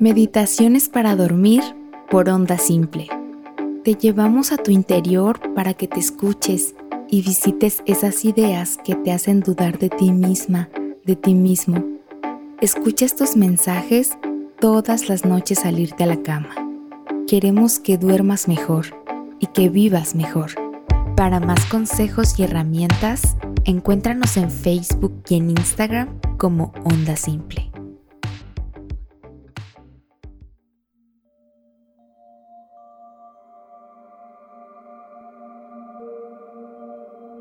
Meditaciones para dormir por onda simple. Te llevamos a tu interior para que te escuches y visites esas ideas que te hacen dudar de ti misma, de ti mismo. Escucha estos mensajes todas las noches al irte a la cama. Queremos que duermas mejor y que vivas mejor. Para más consejos y herramientas, encuéntranos en Facebook y en Instagram como Onda Simple.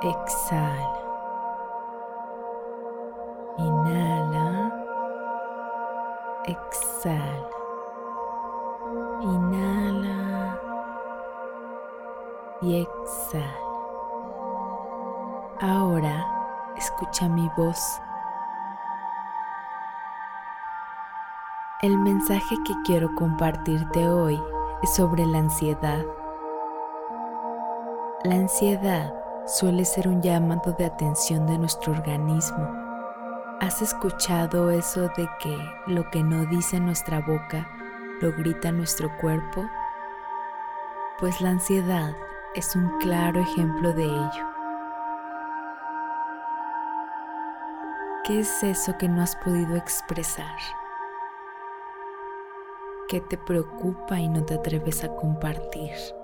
Exhala. Inhala. Exhala. Inhala. Y exhala. Ahora escucha mi voz. El mensaje que quiero compartirte hoy es sobre la ansiedad. La ansiedad suele ser un llamado de atención de nuestro organismo. ¿Has escuchado eso de que lo que no dice nuestra boca lo grita nuestro cuerpo? Pues la ansiedad es un claro ejemplo de ello. ¿Qué es eso que no has podido expresar? ¿Qué te preocupa y no te atreves a compartir?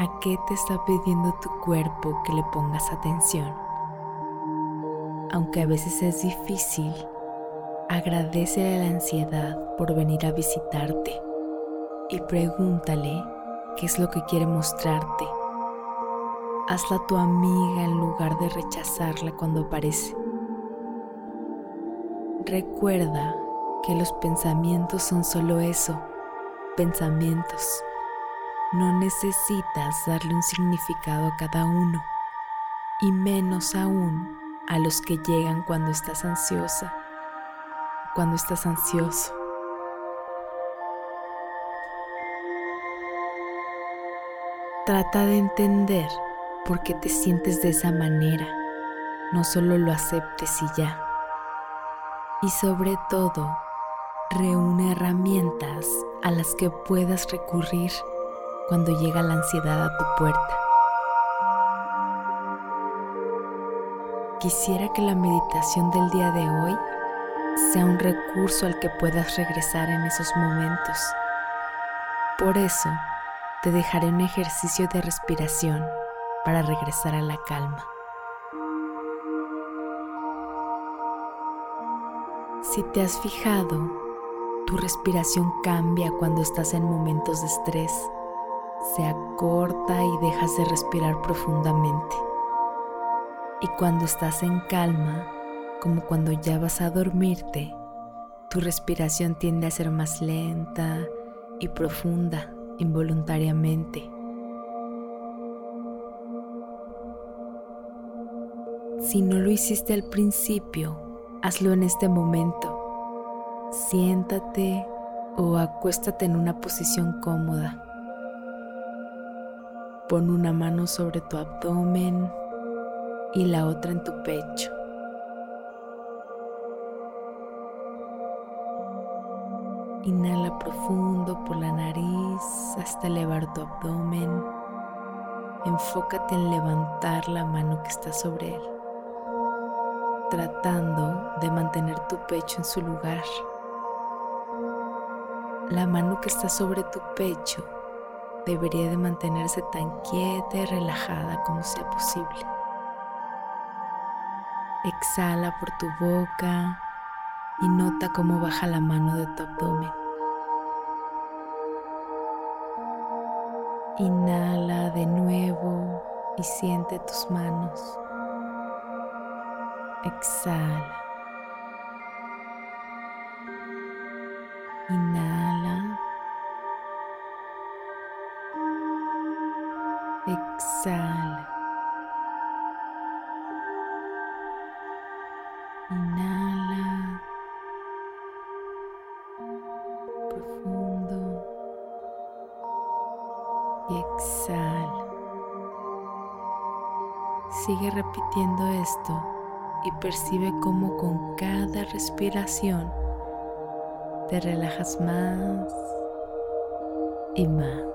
A qué te está pidiendo tu cuerpo que le pongas atención. Aunque a veces es difícil, agradece a la ansiedad por venir a visitarte y pregúntale qué es lo que quiere mostrarte. Hazla tu amiga en lugar de rechazarla cuando aparece. Recuerda que los pensamientos son solo eso, pensamientos no necesitas darle un significado a cada uno, y menos aún a los que llegan cuando estás ansiosa, cuando estás ansioso. Trata de entender por qué te sientes de esa manera, no solo lo aceptes y ya. Y sobre todo, reúne herramientas a las que puedas recurrir cuando llega la ansiedad a tu puerta. Quisiera que la meditación del día de hoy sea un recurso al que puedas regresar en esos momentos. Por eso, te dejaré un ejercicio de respiración para regresar a la calma. Si te has fijado, tu respiración cambia cuando estás en momentos de estrés se acorta y dejas de respirar profundamente. Y cuando estás en calma, como cuando ya vas a dormirte, tu respiración tiende a ser más lenta y profunda involuntariamente. Si no lo hiciste al principio, hazlo en este momento. Siéntate o acuéstate en una posición cómoda. Pon una mano sobre tu abdomen y la otra en tu pecho. Inhala profundo por la nariz hasta elevar tu abdomen. Enfócate en levantar la mano que está sobre él, tratando de mantener tu pecho en su lugar. La mano que está sobre tu pecho debería de mantenerse tan quieta y relajada como sea posible. Exhala por tu boca y nota cómo baja la mano de tu abdomen. Inhala de nuevo y siente tus manos. Exhala. Profundo. Y exhala. Sigue repitiendo esto y percibe cómo con cada respiración te relajas más y más.